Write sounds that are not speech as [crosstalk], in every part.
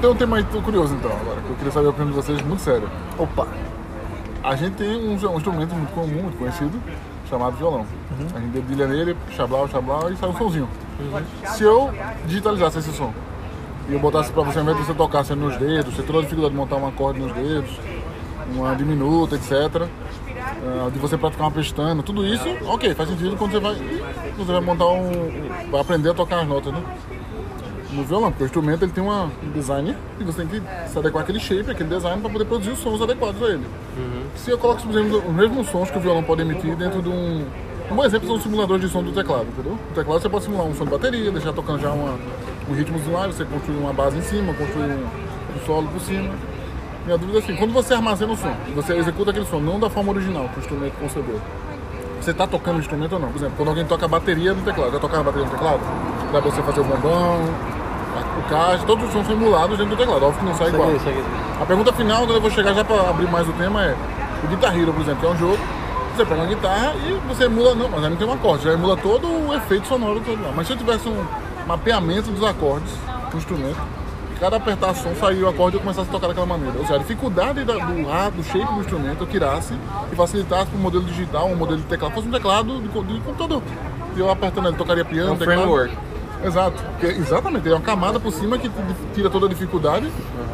Tem um tema aí tô curioso então agora, que eu queria saber a opinião de vocês muito sério. Opa! A gente tem um, um instrumento muito comum, muito conhecido, chamado violão. A gente dedilha nele, chablau, chablau e sai um somzinho. Se eu digitalizasse esse som e eu botasse pra você, ao invés de você tocar sendo nos dedos, você toda a dificuldade de montar um acorde nos dedos, uma diminuta, etc. ah, de você praticar uma pestana, tudo isso, ok, faz sentido quando você vai, você vai montar um. vai aprender a tocar as notas, né? No violão, porque o instrumento ele tem uma, um design e você tem que se adequar àquele shape, aquele design para poder produzir os sons adequados a ele. Se eu coloco, por exemplo, os mesmos sons que o violão pode emitir dentro de um. Um bom exemplo são os simuladores de som do teclado, entendeu? No teclado você pode simular um som de bateria, deixar tocando já uma, um ritmozinho lá, você construir uma base em cima, construir um, um solo por cima. Minha dúvida é assim, quando você armazena o som, você executa aquele som, não da forma original que o instrumento concebeu. Você está tocando o instrumento ou não? Por exemplo, quando alguém toca a bateria no teclado, já tocaram a bateria no teclado? Dá pra você fazer o bombão, o caixa, todos os sons são emulados dentro do teclado, óbvio que não sai igual. Isso aqui, isso aqui. A pergunta final, quando eu vou chegar já para abrir mais o tema, é: o Guitar Hero, por exemplo, que é um jogo, você pega uma guitarra e você emula, não, mas aí não tem um acorde, já emula todo o efeito sonoro todo lá. Mas se eu tivesse um mapeamento dos acordes do instrumento, cada apertar som sair o acorde e eu começasse a tocar daquela maneira. Ou seja, a dificuldade da- do, ar, do shape do instrumento eu tirasse e facilitasse para o modelo digital, um modelo de teclado, fosse um teclado de, de computador. E eu apertando ele, tocaria piano, Um teclado. framework. Exato, porque, exatamente, é uma camada por cima que tira toda a dificuldade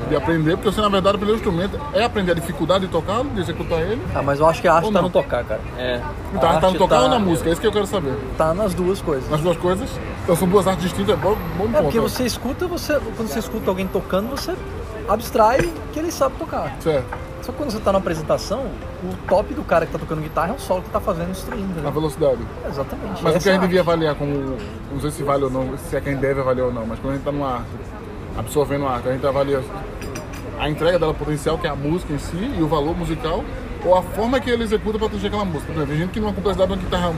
de aprender, porque você na verdade aprender o instrumento é aprender a dificuldade de tocar, de executar ele. Ah, mas eu acho que a arte tá não? no tocar, cara. É. Então, tá arte no tocar tá- ou na música? É isso que eu quero saber. Tá nas duas coisas. Nas duas coisas, então são duas artes distintas, é bom, bom É porque né? você escuta, você, quando você escuta alguém tocando, você abstrai que ele sabe tocar. Certo, Só que quando você tá na apresentação, o top do cara que tá tocando guitarra é o solo que tá fazendo instruindo, na né? velocidade. Exatamente. Mas o Essa que a é gente devia avaliar como, não sei se vale ou não, se é quem deve avaliar ou não, mas quando a gente tá numa arte, absorvendo a arte, a gente avalia a entrega dela potencial, que é a música em si, e o valor musical, ou a forma que ele executa para atingir aquela música. Por exemplo, tem gente que numa complexidade de uma guitarra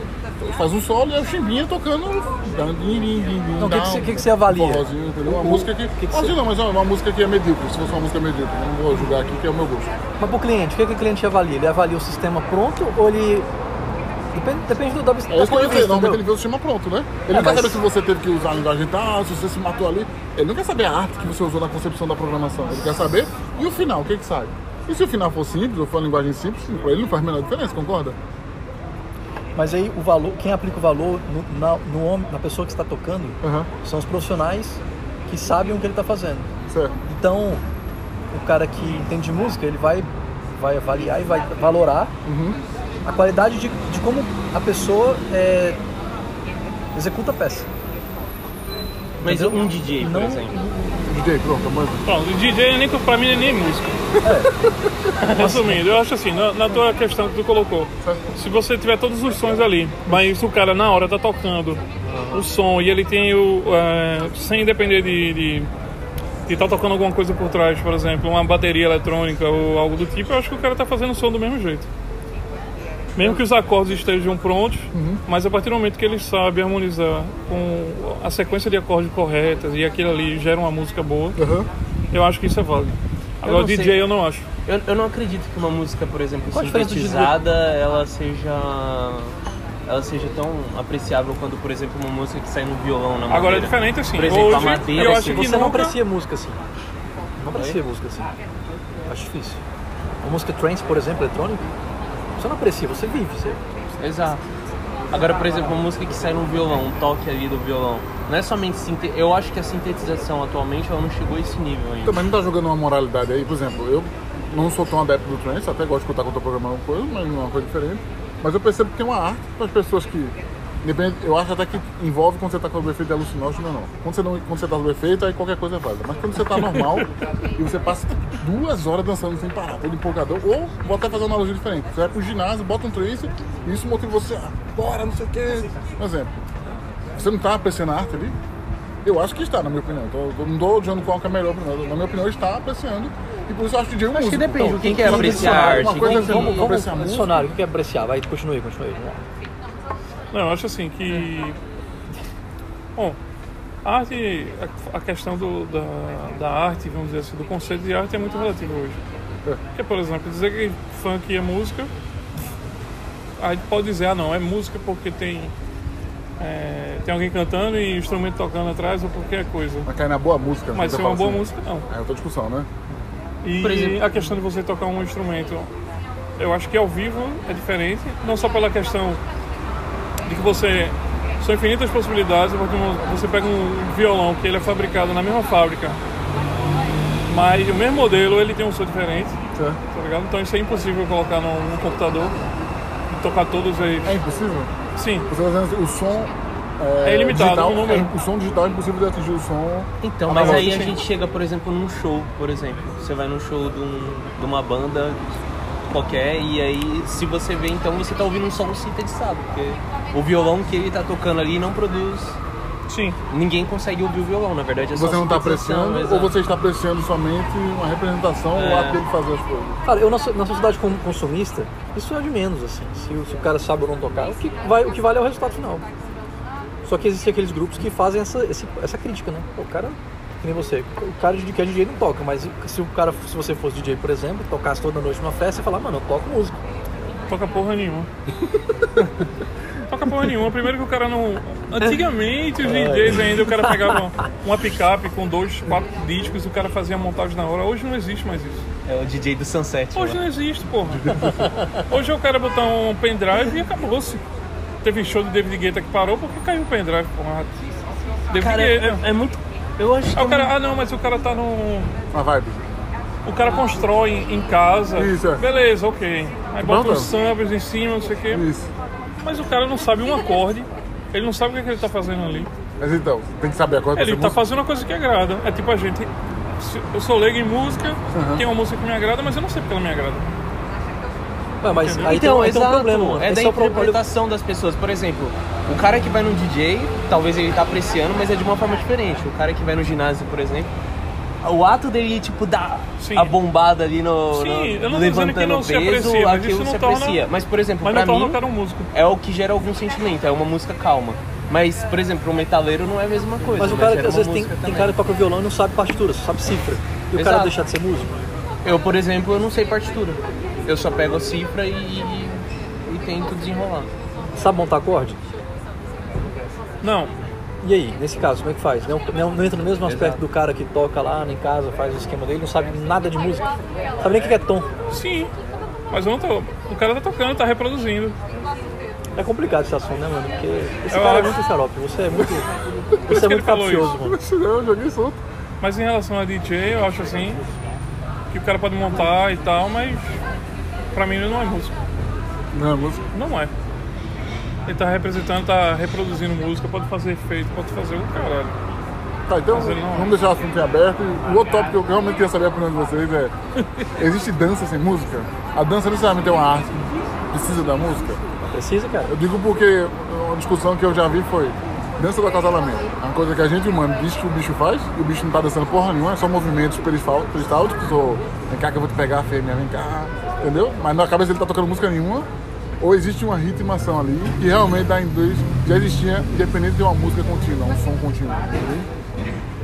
faz um solo e é o chimbinha tocando. Então, o que que você- que que você avalia? Forrozinho, entendeu? Uma O- música que. que que você- não, mas é uma música que é medíocre, se fosse uma música medíocre. Não vou julgar aqui, que é o meu gosto. Mas pro cliente, o que, que o cliente avalia? Ele avalia o sistema pronto ou ele. Depende, depende do, da É isso que eu ia dizer, normalmente ele vê o sistema pronto, né? Ele É, não quer mas- saber se você teve que usar a linguagem tal, se você se matou ali. Ele não quer saber a arte que você usou na concepção da programação. Ele quer saber e o final, o que que sai. E se o final for simples, ou for uma linguagem simples, pra ele não faz a menor diferença, concorda? Mas aí o valor, quem aplica o valor no, na, no homem, na pessoa que está tocando Aham, são os profissionais que sabem o que ele está fazendo. certo. Então, o cara que entende de música, ele vai, vai avaliar e vai valorar Uhum. a qualidade de, de como a pessoa é, executa a peça. Mas Entendeu? um DJ, por Não- exemplo. DJ, pronto, mas... Pronto, o DJ nem, pra mim nem é [laughs] música. Resumindo, eu acho assim, na, na tua questão que tu colocou, se você tiver todos os sons ali, mas o cara na hora tá tocando o som e ele tem o. é, sem depender de. de de estar tocando alguma coisa por trás, por exemplo, uma bateria eletrônica ou algo do tipo, eu acho que o cara tá fazendo o som do mesmo jeito. Mesmo que os acordes estejam prontos, mas a partir do momento que ele sabe harmonizar com a sequência de acordes corretas e aquilo ali gera uma música boa, Aham. eu acho que isso é válido. Agora, não sei. DJ eu não acho. Eu, eu não acredito que uma música, por exemplo, Qual a sintetizada, ela seja ela seja tão apreciável quanto, por exemplo, uma música que sai no violão na madeira. Agora é diferente assim. Por exemplo, a Hoje, madeira, eu assim, acho que Você não nunca... aprecia música assim. Não aprecia música assim. Acho difícil. Uma música trance, por exemplo, eletrônica, você não aprecia, você vive. Você... Exato. Agora, por exemplo, uma música que sai no violão, um toque ali do violão. Não é somente sinte... Eu acho que a sintetização atualmente ela não chegou a esse nível ainda. Também não tá jogando uma moralidade aí, por exemplo, eu não sou tão adepto do trance, até gosto de escutar quando eu tô programando uma coisa, mas não é uma coisa diferente. Mas eu percebo que é uma arte para as pessoas que. Independente, eu acho até que envolve quando você tá com o efeito de alucinógeno ou não. Quando você, não, quando você tá no efeito, aí qualquer coisa é válida. Mas quando você tá normal e você passa duas horas dançando sem parar, todo empolgador, ou vou até fazer uma analogia diferente. Você vai pro ginásio, bota um trance e isso motiva você, ah, bora, não sei o quê. Um exemplo. Você não tá apreciando a arte ali? Eu acho que está, na minha opinião. Tô, tô- não estou dizendo qual que é melhor, na minha opinião está apreciando. E por isso eu acho que DJ é um Acho que músico. depende. Então, o que, que é apreciar a arte? É Vamos, vamos, apreciar música. dicionário. O que é apreciar? Vai, continue, continue. Vamos lá. Não, eu acho assim que. Bom, a arte, a, questão do, da, da arte, vamos dizer assim, do conceito de arte é muito relativo hoje. É. Porque, por exemplo, dizer que funk é música, a gente pode dizer, ah não, é música porque tem é, tem alguém cantando e o instrumento tocando atrás ou qualquer coisa. Mas cai na boa música. Mas você se é uma boa assim. música, não. É outra discussão, né? E Por exemplo- a questão de você tocar um instrumento, eu acho que ao vivo é diferente, não só pela questão que você são infinitas possibilidades, porque você pega um violão que ele é fabricado na mesma fábrica, mas o mesmo modelo ele tem um som diferente, tá ligado? Então isso é impossível colocar num, num computador e tocar todos eles. É impossível? Sim, Você tá dizendo assim, o som. É ilimitado, digital, número. é- o som digital é impossível de atingir o som. Então, Ah, mas aí a sim. gente chega, por exemplo, num show, por exemplo. Você vai num show de, um- de uma banda qualquer e aí se você vê, então você tá ouvindo um som sintetizado, porque o violão que ele tá tocando ali não produz. sim. Ninguém consegue ouvir o violão, na verdade é só Você não está apreciando, ou exato. você está apreciando somente uma representação ou É. o ato dele fazer as coisas. Cara, eu na, na sociedade como consumista, isso é de menos, assim. Se, o- se o cara sabe ou não tocar, o que, vai, o que vale é o resultado final. Só que existem aqueles grupos que fazem essa, esse- essa crítica, né? O cara, que nem você, o cara de que é DJ não toca, mas se o cara, se você fosse DJ, por exemplo, tocasse toda noite numa festa e falar, mano, eu toco música. Toca porra nenhuma. [laughs] Toca porra nenhuma. Primeiro que o cara não. Antigamente, os DJs ainda, o cara pegava uma picape com dois, quatro discos e o cara fazia a montagem na hora. Hoje não existe mais isso. É o DJ do Sunset. Hoje lá. não existe, porra. Hoje é o cara botar um pendrive e acabou-se. Teve show do David Guetta que parou porque caiu o pendrive, porra. David Cara, Guetta. é, é muito. Eu acho que. Aí é o cara, ah não, mas o cara tá no. Uma vibe. O cara constrói em casa. Isso, é. Beleza, ok. Aí bota Pronto. uns samples em cima, não sei o quê. Isso. Mas o cara não sabe um acorde. Ele não sabe o que, é que ele tá fazendo ali. Mas então, tem que saber a coisa Ele tá ser fazendo uma coisa que agrada. É tipo a gente. Eu sou leigo em música, tem uma música que me agrada, mas eu não sei porque ela me agrada. Ué, mas Entendeu? aí, Então, tem, aí tem um problema, mano. é da Esse é o problema. interpretação das pessoas. Por exemplo, o cara que vai no DJ, talvez ele tá apreciando, mas é de uma forma diferente. O cara que vai no ginásio, por exemplo, o ato dele, tipo, dar Sim. a bombada ali no, Sim, no- levantando que não se peso, aprecia, aquilo isso não se torna- aprecia. Mas, por exemplo, Mas pra mim, o cara um músico. é o que gera algum sentimento, é uma música calma. Mas, por exemplo, um metaleiro não é a mesma coisa. Mas o cara, gera às uma vezes, tem, tem cara que toca violão e não sabe partitura, só sabe cifra. E o cara Exato. deixar de ser músico? Eu, por exemplo, eu não sei partitura. Eu só pego a cifra e, e, e tento desenrolar. Sabe montar acorde? Não, E aí, nesse caso, como é que faz? Não, não, não entra no mesmo aspecto Exato. do cara que toca lá em casa, faz o esquema dele, não sabe nada de música. Sabe nem o que é tom. sim. Mas eu não tô. O cara tá tocando, tá reproduzindo. É complicado esse assunto, né, mano? Porque esse Eu cara é acho. muito xarope. Você é muito. [laughs] Você é ele muito capcioso, mano. Eu joguei solto. Mas em relação a DJ, eu acho assim. Que o cara pode montar e tal, mas. Pra mim ele não é músico. Não, é música. Não é. Ele tá representando, tá reproduzindo música, pode fazer efeito, pode fazer o caralho. Tá, então não é. vamos deixar o assunto em aberto. O outro tópico que eu realmente queria saber a opinião de vocês é: existe dança sem música? A dança necessariamente é uma arte que precisa da música? Precisa, cara. Eu digo porque uma discussão que eu já vi foi dança do acasalamento. É uma coisa que a gente humano diz que o bicho faz e o bicho não tá dançando porra nenhuma, é só movimentos peristál- peristálticos ou vem cá que eu vou te pegar, fêmea, vem cá, entendeu? Mas na cabeça ele tá tocando música nenhuma. Ou existe uma ritmação ali que realmente dá em dois, já existia, independente de uma música contínua, um som contínuo. entendeu?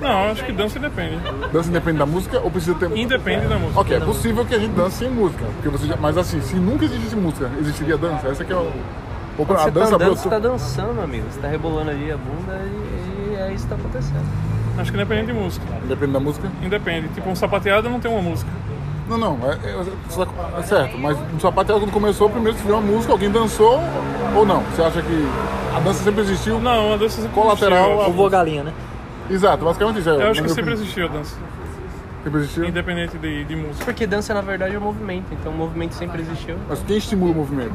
Não, acho que dança depende. Dança independe da música ou precisa ter. Independe da música. Ok, é possível que a gente dance sem música. Porque você já... Mas assim, se nunca existisse música, existiria dança? Essa que é o. Ou pra- a Você dança tá andando, você tá dançando, amigo. Você tá rebolando ali a bunda e, e é isso que tá acontecendo. Acho que independe de música. Depende da música? Independe. Tipo, um sapateado não tem uma música. Não, não, é, é- você é certo, mas no sapateado quando começou, primeiro se viu uma música, alguém dançou ou não? Você acha que a dança sempre existiu? Não, a dança sempre Colateral, existiu. O voa galinha, né? Exato, basicamente isso. é, Eu acho que sempre opinião. existiu a dança. Sempre existiu? Independente de, de música. Porque dança, na verdade, é um movimento. Então o movimento sempre existiu. Mas quem estimula o movimento?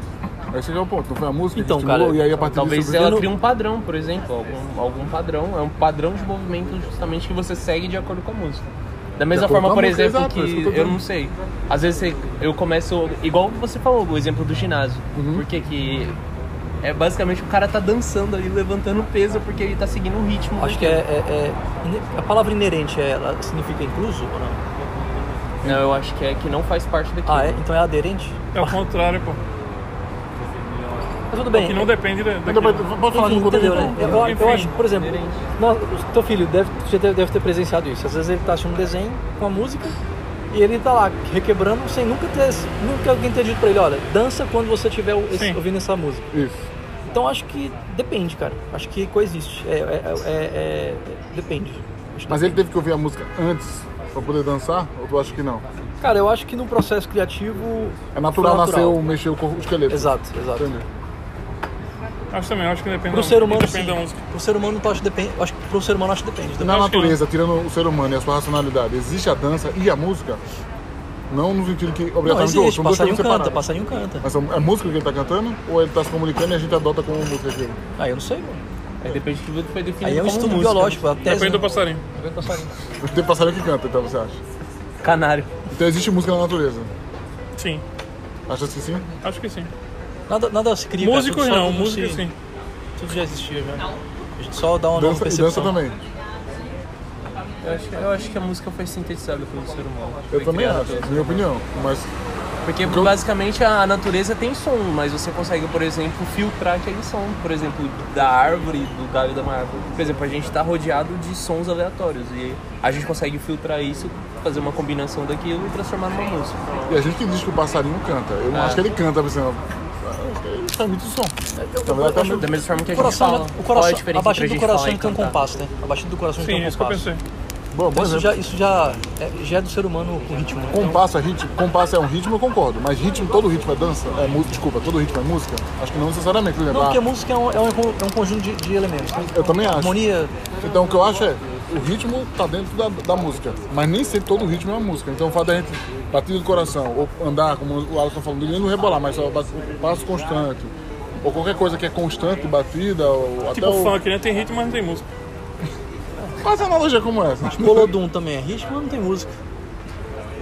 Esse é o ponto, não foi a música Então, que estimulou cara, e aí a partir Talvez disso... ela não- crie um padrão, por exemplo. Algum, algum padrão. É um padrão de movimento justamente que você segue de acordo com a música. Da mesma forma, por música, exemplo, exato, é que que eu eu não sei. Às vezes você- eu começo. Igual você falou, o exemplo do ginásio. Uhum. Porque que. É basicamente o cara tá dançando ali, levantando peso porque ele tá seguindo o ritmo. Acho que é, é- é- A palavra inerente, é- ela significa incluso ou não? Não, eu acho que é que não faz parte daquilo. Ah, é? Então é aderente? É o contrário, pô. Mas tudo bem. Que não depende da, Então, Pode falar Enfim, entendeu, né? Eu, eu- eu Enfim, acho, por exemplo, nós- o teu filho deve, deve, ter presenciado isso. Às vezes ele tá assistindo um desenho com a música e ele tá lá requebrando sem nunca ter, nunca alguém ter dito pra ele, olha, dança quando você estiver ouvindo essa música. Isso. Então acho que depende, cara. Acho que coexiste. É, é, é- é- depende. Acho que Mas ele teve que ouvir a música antes pra poder dançar? Ou tu acha que não? Cara, eu acho que no processo criativo. É natural, foi nascer o mexer o esqueleto. Exato, exato. Entendi. Acho também, acho que depende Pro da- ser humano, depende sim. da música. Pro ser humano, acho, que depende, acho que pro ser humano, acho que depende. Na acho que natureza, tirando o ser humano e a sua racionalidade, existe a dança e a música? Não no sentido que Não, obrigatoriamente existe. são duas Passarinho coisas canta, passarinho canta. Mas é música que ele tá cantando ou ele tá se comunicando e a gente adota como música aquilo? Ah, eu não sei, mano. Aí depende de tudo que foi definido Aí é um estudo música. biológico, a tese. Depende do passarinho. Depende do passarinho. [laughs] Tem passarinho que canta, então você acha? Canário. Então existe música na natureza. Sim, Achas que sim? acho que sim. Nada, nada se cria. cara, Músicos só- não, tudo música se- sim. Tudo já existia já. A gente só dá uma nova Dança, e percepção. dança também. Eu acho, eu acho que a música foi sintetizada pelo ser humano. Eu também acho, minha opinião. Mas Porque basicamente a natureza tem som, mas você consegue, por exemplo, filtrar aquele som. Por exemplo, da árvore, do galho da árvore. Por exemplo, a gente está rodeado de sons aleatórios e a gente consegue filtrar isso, fazer uma combinação daquilo e transformar numa música. e a gente que diz que o passarinho canta. Eu não É. acho que ele canta, por exemplo. Ele faz muito som. Tá meio- Da mesma forma que a O gente coração, fala. o Qual é a coração, a entre do a coração tem um compasso, né? A batida do coração tem Sim, um isso que eu compasso. pensei. Bom, bom Isso já, isso já, é, já é do ser humano o ritmo. né? Compasso é ritmo, compasso é um ritmo, eu concordo. Mas ritmo, todo ritmo é dança? É música, desculpa, todo ritmo é música? Acho que não necessariamente, por Não, porque a música é um, é um, é um conjunto de, de elementos. Né? Eu também acho. Harmonia, Então o que eu acho é, o ritmo tá dentro da, da música, mas nem sempre todo ritmo é uma música. Então o fato da gente batida do coração, ou andar, como o Alisson falando, nem não rebolar, mas só passo constante, ou qualquer coisa que é constante, batida, ou Tipo até o... funk, né? Tem ritmo, mas não tem música. [laughs] Faz analogia como essa. Bolodum também é ritmo, mas não tem música.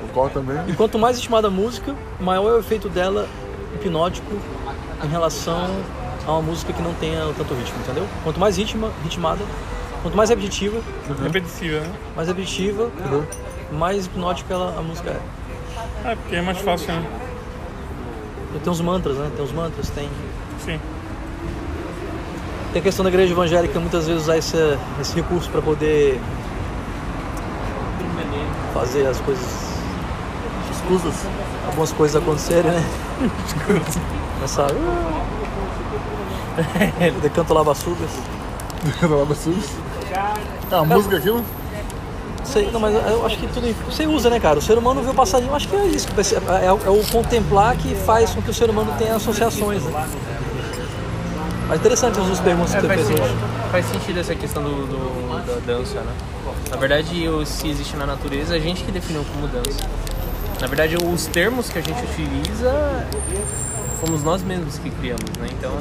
O cor também. E quanto mais ritmada a música, maior é o efeito dela hipnótico em relação a uma música que não tenha tanto ritmo, entendeu? Quanto mais ritma, ritmada, quanto mais repetitiva, Repetitiva, né? mais repetitiva, Uhum. mais hipnótica ela, a música é. É, porque é mais fácil, né? E Tem os mantras, né? Tem os mantras, tem. Sim. Tem a questão da igreja evangélica muitas vezes usar esse, esse recurso para poder fazer as coisas, Escusas. algumas coisas acontecerem, né? Começar. Decanto lavaçugas. É uma música aquilo? Sei, não, mas eu acho que tudo você usa, né, cara? O ser humano vê o passarinho, acho que é isso. É, é o- é o contemplar que faz com que o ser humano tenha associações. Né? Mas interessante as duas perguntas que É, você faz, fez sentido, faz sentido essa questão do, do- da dança, né? Na verdade, o- se existe na natureza, a gente que definiu como dança. Na verdade, os termos que a gente utiliza, fomos nós mesmos que criamos, né? Então,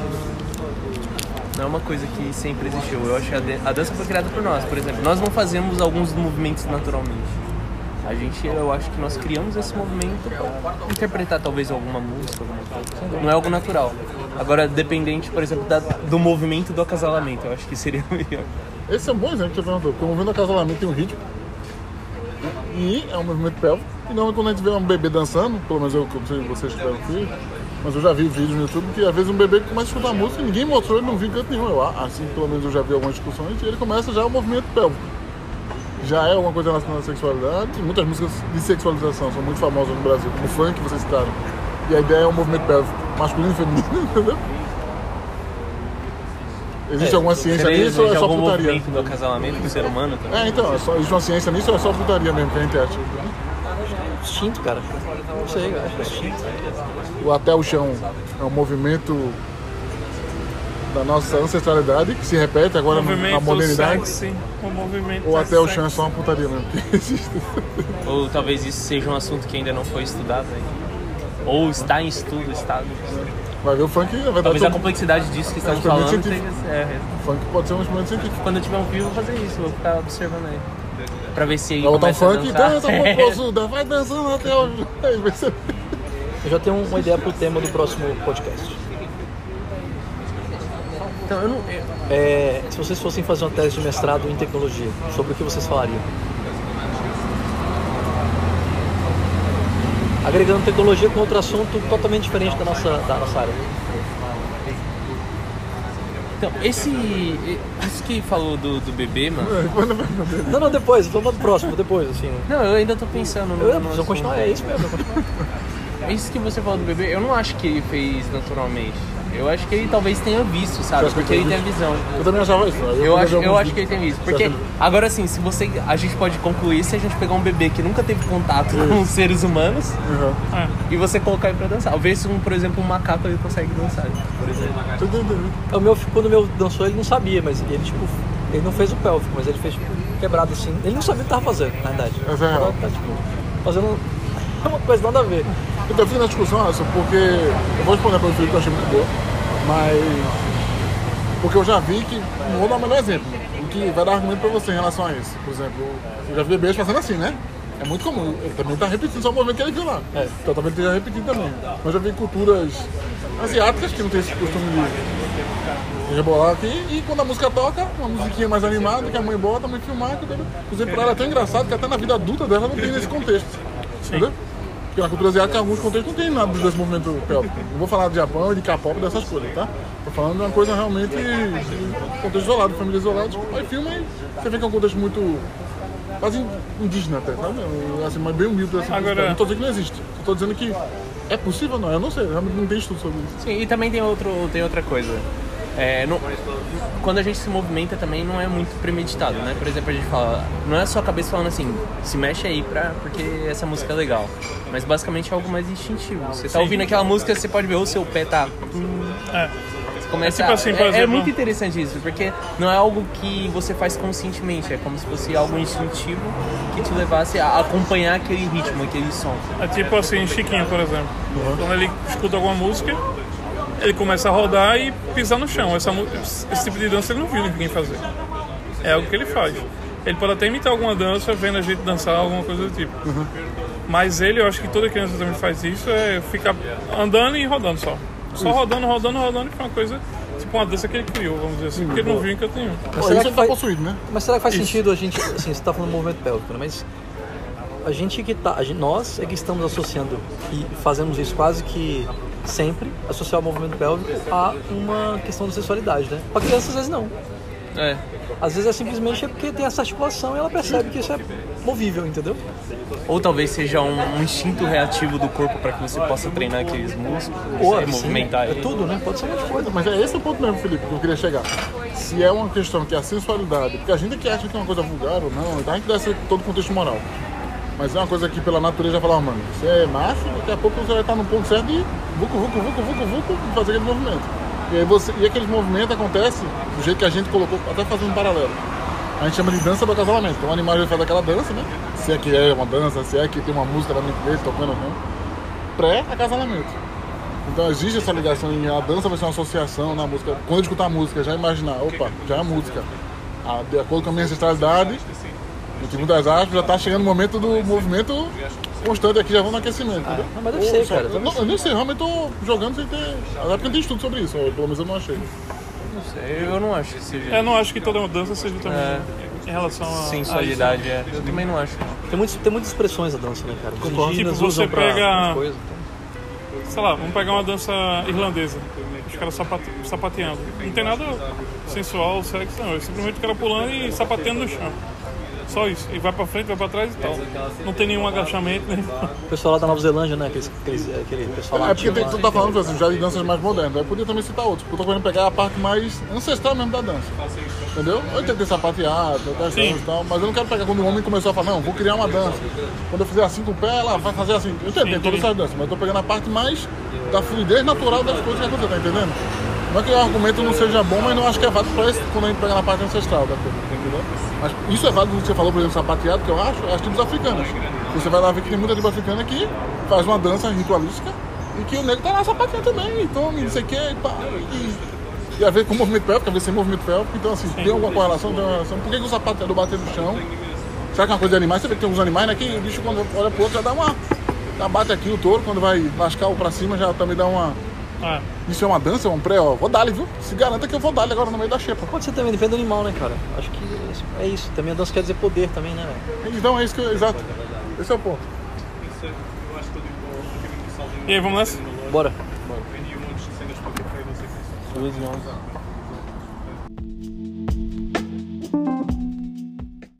não é uma coisa que sempre existiu. Eu acho que a, dança foi criada por nós. Por exemplo, nós não fazemos alguns movimentos naturalmente. A gente, eu acho que nós criamos esse movimento para interpretar talvez alguma música, alguma coisa. Não é algo natural. Agora, dependente, por exemplo, da- do movimento do acasalamento, eu acho que seria [laughs] melhor. Esse é um bom exemplo que você perguntou, porque o movimento do acasalamento tem um ritmo e é um movimento pélvico. E não quando a gente vê um bebê dançando, pelo menos eu vocês tiveram filho, mas eu já vi vídeos no YouTube que às vezes um bebê começa a escutar música e ninguém mostrou, ele não viu em canto nenhum. Eu, assim, pelo menos eu já vi algumas discussões e ele começa já o movimento pélvico. Já é alguma coisa relacionada à sexualidade. E muitas músicas de sexualização são muito famosas no Brasil, como o funk que vocês citaram. E a ideia é um movimento pélvico masculino e feminino, [laughs] entendeu? Existe É, alguma ciência nisso ou é só putaria? movimento do acasalamento do ser humano também? É, então, é só, existe uma ciência nisso ou é só putaria mesmo que a gente acha? Instinto, cara. Não sei, cara. Acho que é instinto. O Até o Chão é um movimento da nossa ancestralidade que se repete agora na modernidade. sexy. O movimento Ou até o chão é só uma putaria mesmo. que existe. Ou talvez isso seja um assunto que ainda não foi estudado ainda. Ou está em estudo, está. Vai ver o funk, na verdade, Talvez a complexidade disso que estamos falando seja. É, o funk pode ser um instrumento científico. quando eu tiver um filho, eu vou fazer isso, vou ficar observando aí. Pra ver se Vai botar um começa a funk, dançar. [laughs] dança, vai dançando até o. Eu já tenho uma ideia pro tema do próximo podcast. Então, eu não. É, se vocês fossem fazer uma tese de mestrado em tecnologia, sobre o que vocês falariam? Agregando tecnologia com outro assunto totalmente diferente da nossa, da nossa área. Então, esse. Isso que falou do, do bebê, mano. Não, não, depois, vamos pro próximo, depois, assim. Não, eu ainda tô pensando no. Eu, no continuar, é isso mesmo. [laughs] isso que você falou do bebê, eu não acho que ele fez naturalmente. Eu acho que ele talvez tenha visto, sabe? Porque ele ele tem a visão. Eu também achava isso. Eu quando acho, eu acho que ele tem isso. Porque, agora sim, se você. A gente pode concluir se a gente pegar um bebê que nunca teve contato com os seres humanos Uhum. e você colocar ele pra dançar. Ver se, um, por exemplo, um macaco ele consegue dançar, por exemplo. O meu, quando o meu dançou, ele não sabia, mas ele, tipo, ele não fez o pélvico, mas ele fez, tipo, quebrado assim. Ele não sabia o que tava fazendo, na verdade. É real. Tá, tipo, fazendo uma coisa nada a ver. Eu fico na discussão, Alisson, porque. Eu vou responder para o Felipe que eu achei muito boa, mas. Porque eu já vi que. Vou dar o melhor exemplo. O que vai dar argumento para você em relação a isso. Por exemplo, eu já vi bebês fazendo assim, né? É muito comum. Ele também tá repetindo só o movimento que ele viu lá. É. Então talvez ele esteja repetindo também. Mas já vi culturas asiáticas que não tem esse costume de, rebolar aqui. E quando a música toca, uma musiquinha mais animada, que a mãe bota, a mãe filmar, entendeu? Inclusive pra ela é tão engraçado que até na vida adulta dela não tem nesse contexto. Entendeu? Porque na cultura asiática, em alguns contextos, não tem nada desse movimento pélvico. Não vou falar de Japão e de K-pop dessas coisas, tá? Tô falando de uma coisa realmente de contexto isolado, família isolada. Tipo, aí filma e você vê que é um contexto muito quase indígena até, sabe? Assim, mas bem humilde. Assim, Agora- Não tô dizendo que não existe. Só tô dizendo que é possível, não. Eu não sei, realmente não tem estudo sobre isso. Sim, e também tem, outro, tem outra coisa. É, não- quando a gente se movimenta também não é muito premeditado, né? Por exemplo, a gente fala, não é só a cabeça falando assim, se mexe aí pra, porque essa música é legal. Mas basicamente é algo mais instintivo. Você tá ouvindo aquela música, você pode ver o seu pé tá. É. Você começa É tipo assim, é, é muito interessante isso, porque não é algo que você faz conscientemente, é como se fosse algo instintivo que te levasse a acompanhar aquele ritmo, aquele som. É tipo assim, Chiquinho, por exemplo. Quando ele escuta alguma música, ele começa a rodar e pisar no chão. Essa, esse tipo de dança ele não viu ninguém fazer. É algo que ele faz. Ele pode até imitar alguma dança, vendo a gente dançar, alguma coisa do tipo. Mas ele, eu acho que toda criança também faz isso, é ficar andando e rodando só. Só rodando, rodando, rodando, que é uma coisa, tipo uma dança que ele criou, vamos dizer assim, porque ele não viu em canto nenhum. Mas será isso que tá faz- possuído, né? Mas será que faz Isso. sentido a gente, assim, você tá falando do movimento pélvico, né? Mas a gente que tá, a gente- nós é que estamos associando e fazemos isso quase que sempre, associar o movimento pélvico a uma questão de sexualidade, né? Pra criança às vezes não. É. Às vezes é simplesmente é porque tem essa articulação e ela percebe que isso é movível, entendeu? Ou talvez seja um, um instinto reativo do corpo para que você possa treinar aqueles músculos, Ou e assim, movimentar é tudo, né? Pode ser um monte de coisa. Mas é esse o ponto mesmo, Felipe, que eu queria chegar. Se é uma questão que é a sensualidade, porque a gente que acha que é uma coisa vulgar ou não, então a gente dá esse todo o contexto moral. Mas é uma coisa que pela natureza já fala, ó, mano, você é macho, daqui a pouco você vai estar no ponto certo de vucu, vucu, vucu, vucu, vucu, fazer aquele movimento. E, aí você, e aqueles movimentos acontecem do jeito que a gente colocou, até fazendo um paralelo. A gente chama de dança do acasalamento. Então o animal faz aquela dança, né? Se é que é uma dança, se é que tem uma música da mente dele tocando não. Pré-acasalamento. Então existe essa ligação e a dança vai ser uma associação na música. Quando escutar a música, já imaginar, opa, já é a música. Ah, de acordo com a minha ancestralidade, no tipo das aspas, já tá chegando o momento do movimento constante aqui, já vamos no aquecimento, entendeu? não, mas deve Ou ser, só- cara, Eu, não, eu nem sei, realmente tô jogando sem ter. Até porque não tem estudo sobre isso, pelo menos eu não achei. Não sei, eu não acho que seja Eu não acho que toda dança seja também É. em relação a. sensualidade. É. Eu também não acho. Tem, muitos, tem muitas expressões da dança, né, cara? Concordo. Tipo, você pega- algumas coisas. a isso. Sei lá, vamos pegar uma dança irlandesa. Os caras sapate- sapateando. Não tem nada sensual, sexo, não. É simplesmente o cara pulando e sapateando no chão. Só isso. E vai pra frente, vai pra trás e tal. Não tem nenhum agachamento, nem. O pessoal lá da Nova Zelândia, né? Aqueles, aqueles, aquele pessoal lá. É porque tem, tu tá falando assim, já de danças mais modernas. Eu podia também citar outros, porque eu tô querendo pegar a parte mais ancestral mesmo da dança. Entendeu? Eu tentei sapateado, danças e tal, mas eu não quero pegar quando o homem começou a falar, não, vou criar uma dança. Quando eu fizer assim com o pé, ela vai fazer assim. Eu tentei todas essas danças, mas eu tô pegando a parte mais da fluidez natural das coisas que acontecem, tá entendendo? Não é que o argumento não seja bom, mas não acho que é válido pra esse, quando a gente pega na parte ancestral da coisa, entendeu? Mas isso é válido do que você falou, por exemplo, sapateado, que eu acho, é as tribos africanas. Você vai lá ver que tem muita tribo africana que faz uma dança ritualística e que o negro tá lá sapateando também, então não sei o que, e pá. E, e às vezes com movimento pélvico, às vezes sem movimento pélvico, então assim, tem alguma correlação, tem uma relação. Por que, que o sapateador bater no chão? Será que é uma coisa de animais? Você vê que tem uns animais, né, que o bicho quando olha pro outro já dá uma. Já bate aqui o touro, quando vai lascar o pra cima já também dá uma. Ah, Isso é uma dança, é um pré, ó. Vou dar viu? Se garanta que eu vou dar agora no meio da xepa. Pode ser também, depende do animal, né, cara? Acho que é isso- é. Também a dança quer dizer poder também, né, velho? Então é isso que eu. Exato. Esse é o ponto. e aí, vamos nessa? Bora. Duas e onze.